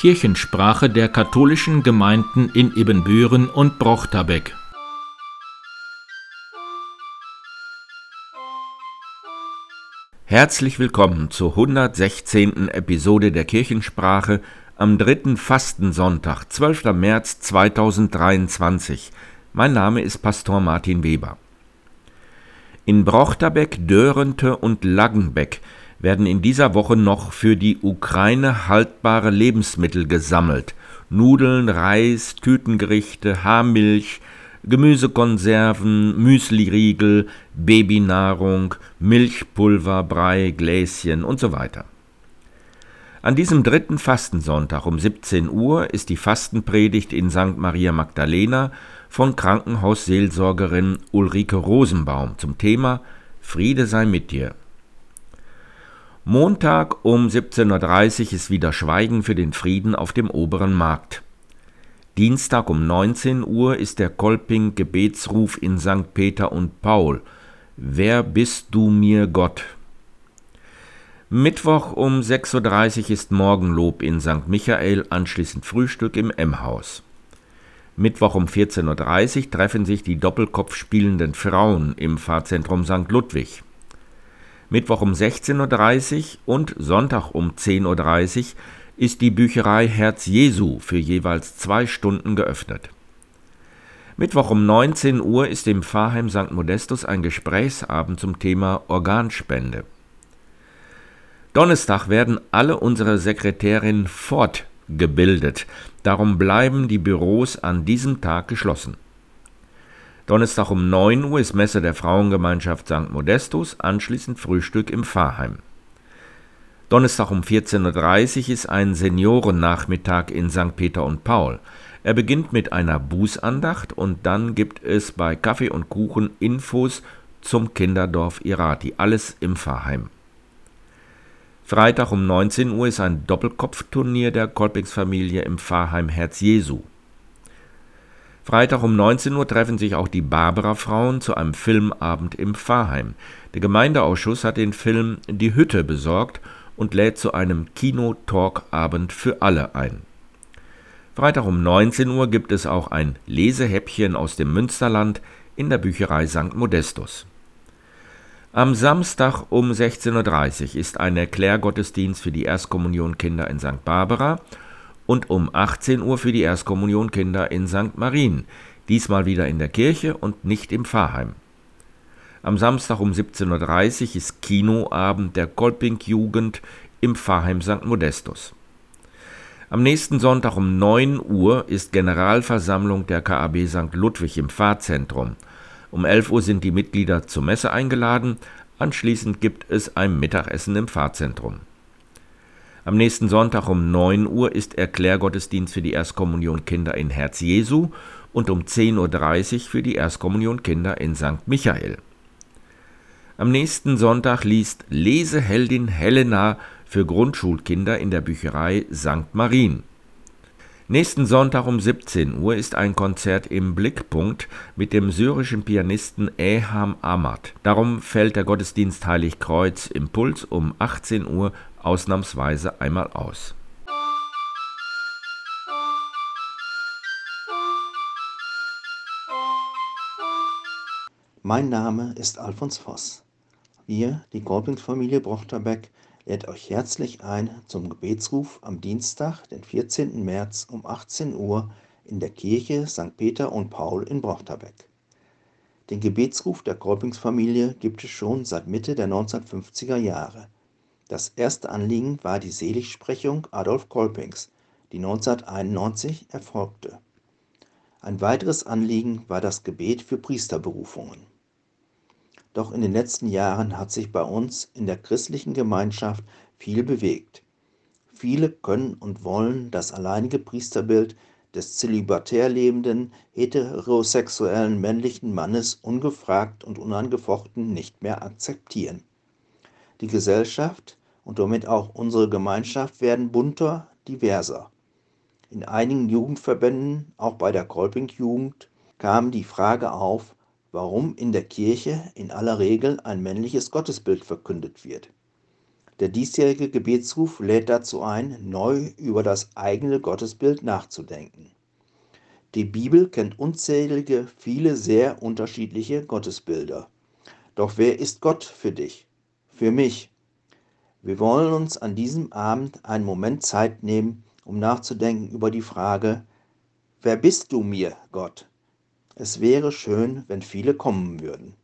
Kirchensprache der katholischen Gemeinden in Ibbenbüren und Brochterbeck. Herzlich willkommen zur 116. Episode der Kirchensprache am dritten Fastensonntag, 12. März 2023. Mein Name ist Pastor Martin Weber. In Brochterbeck, Dörente und Laggenbeck werden in dieser Woche noch für die Ukraine haltbare Lebensmittel gesammelt. Nudeln, Reis, Tütengerichte, Haarmilch, Gemüsekonserven, Müsliriegel, Babynahrung, Milchpulver, Brei, Gläschen und so weiter. An diesem dritten Fastensonntag um 17 Uhr ist die Fastenpredigt in St. Maria Magdalena von Krankenhausseelsorgerin Ulrike Rosenbaum zum Thema Friede sei mit dir. Montag um 17.30 Uhr ist wieder Schweigen für den Frieden auf dem oberen Markt. Dienstag um 19 Uhr ist der Kolping Gebetsruf in St. Peter und Paul. Wer bist du mir Gott? Mittwoch um 6.30 Uhr ist Morgenlob in St. Michael, anschließend Frühstück im M-Haus. Mittwoch um 14.30 Uhr treffen sich die Doppelkopf spielenden Frauen im Pfarrzentrum St. Ludwig. Mittwoch um 16.30 Uhr und Sonntag um 10.30 Uhr ist die Bücherei Herz Jesu für jeweils zwei Stunden geöffnet. Mittwoch um 19 Uhr ist im Pfarrheim St. Modestus ein Gesprächsabend zum Thema Organspende. Donnerstag werden alle unsere Sekretärinnen fortgebildet, darum bleiben die Büros an diesem Tag geschlossen. Donnerstag um 9 Uhr ist Messe der Frauengemeinschaft St. Modestus, anschließend Frühstück im Pfarrheim. Donnerstag um 14.30 Uhr ist ein Seniorennachmittag in St. Peter und Paul. Er beginnt mit einer Bußandacht und dann gibt es bei Kaffee und Kuchen Infos zum Kinderdorf Irati, alles im Pfarrheim. Freitag um 19 Uhr ist ein Doppelkopfturnier der Kolpingsfamilie im Pfarrheim Herz Jesu. Freitag um 19 Uhr treffen sich auch die Barbara-Frauen zu einem Filmabend im Pfarrheim. Der Gemeindeausschuss hat den Film Die Hütte besorgt und lädt zu einem Kino-Talk-Abend für alle ein. Freitag um 19 Uhr gibt es auch ein Lesehäppchen aus dem Münsterland in der Bücherei St. Modestus. Am Samstag um 16.30 Uhr ist ein Erklärgottesdienst für die Erstkommunionkinder in St. Barbara und um 18 Uhr für die Erstkommunionkinder in St. Marien, diesmal wieder in der Kirche und nicht im Pfarrheim. Am Samstag um 17.30 Uhr ist Kinoabend der Kolping-Jugend im Pfarrheim St. Modestus. Am nächsten Sonntag um 9 Uhr ist Generalversammlung der KAB St. Ludwig im Pfarrzentrum. Um 11 Uhr sind die Mitglieder zur Messe eingeladen, anschließend gibt es ein Mittagessen im Pfarrzentrum. Am nächsten Sonntag um 9 Uhr ist Erklärgottesdienst für die Erstkommunion Kinder in Herz Jesu und um 10.30 Uhr für die Erstkommunion Kinder in St. Michael. Am nächsten Sonntag liest Leseheldin Helena für Grundschulkinder in der Bücherei St. Marien. Nächsten Sonntag um 17 Uhr ist ein Konzert im Blickpunkt mit dem syrischen Pianisten Eham Ahmad. Darum fällt der Gottesdienst Heiligkreuz Impuls um 18 Uhr ausnahmsweise einmal aus. Mein Name ist Alfons Voss. Wir, die Kolpingsfamilie Brochterbeck, lädt euch herzlich ein zum Gebetsruf am Dienstag, den 14. März um 18 Uhr in der Kirche St. Peter und Paul in Brochterbeck. Den Gebetsruf der Kolpingsfamilie gibt es schon seit Mitte der 1950er Jahre. Das erste Anliegen war die Seligsprechung Adolf Kolpings, die 1991 erfolgte. Ein weiteres Anliegen war das Gebet für Priesterberufungen. Doch in den letzten Jahren hat sich bei uns in der christlichen Gemeinschaft viel bewegt. Viele können und wollen das alleinige Priesterbild des zölibatär lebenden, heterosexuellen männlichen Mannes ungefragt und unangefochten nicht mehr akzeptieren. Die Gesellschaft und damit auch unsere Gemeinschaft werden bunter, diverser. In einigen Jugendverbänden, auch bei der Kolping-Jugend, kam die Frage auf, warum in der Kirche in aller Regel ein männliches Gottesbild verkündet wird. Der diesjährige Gebetsruf lädt dazu ein, neu über das eigene Gottesbild nachzudenken. Die Bibel kennt unzählige, viele sehr unterschiedliche Gottesbilder. Doch wer ist Gott für dich? Für mich? Wir wollen uns an diesem Abend einen Moment Zeit nehmen, um nachzudenken über die Frage, wer bist du mir, Gott? Es wäre schön, wenn viele kommen würden.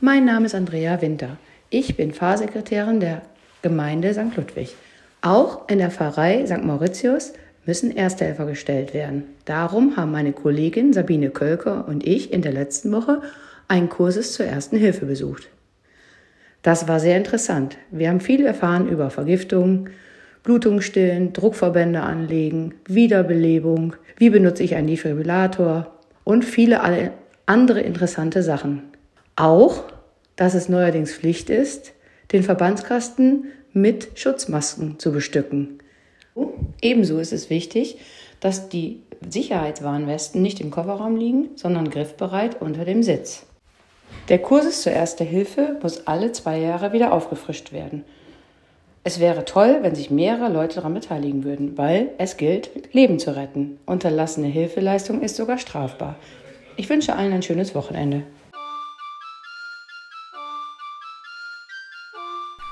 Mein Name ist Andrea Winter. Ich bin Pfarrsekretärin der Gemeinde St. Ludwig. Auch in der Pfarrei St. Mauritius müssen Ersthelfer gestellt werden. Darum haben meine Kollegin Sabine Kölke und ich in der letzten Woche einen Kurses zur Ersten Hilfe besucht. Das war sehr interessant. Wir haben viel erfahren über Vergiftung, Blutung stillen, Druckverbände anlegen, Wiederbelebung, wie benutze ich einen Defibrillator und viele andere interessante Sachen. Auch dass es neuerdings Pflicht ist, den Verbandskasten mit Schutzmasken zu bestücken. Ebenso ist es wichtig, dass die Sicherheitswarnwesten nicht im Kofferraum liegen, sondern griffbereit unter dem Sitz. Der Kurs zur Erste Hilfe muss alle zwei Jahre wieder aufgefrischt werden. Es wäre toll, wenn sich mehrere Leute daran beteiligen würden, weil es gilt, Leben zu retten. Unterlassene Hilfeleistung ist sogar strafbar. Ich wünsche allen ein schönes Wochenende.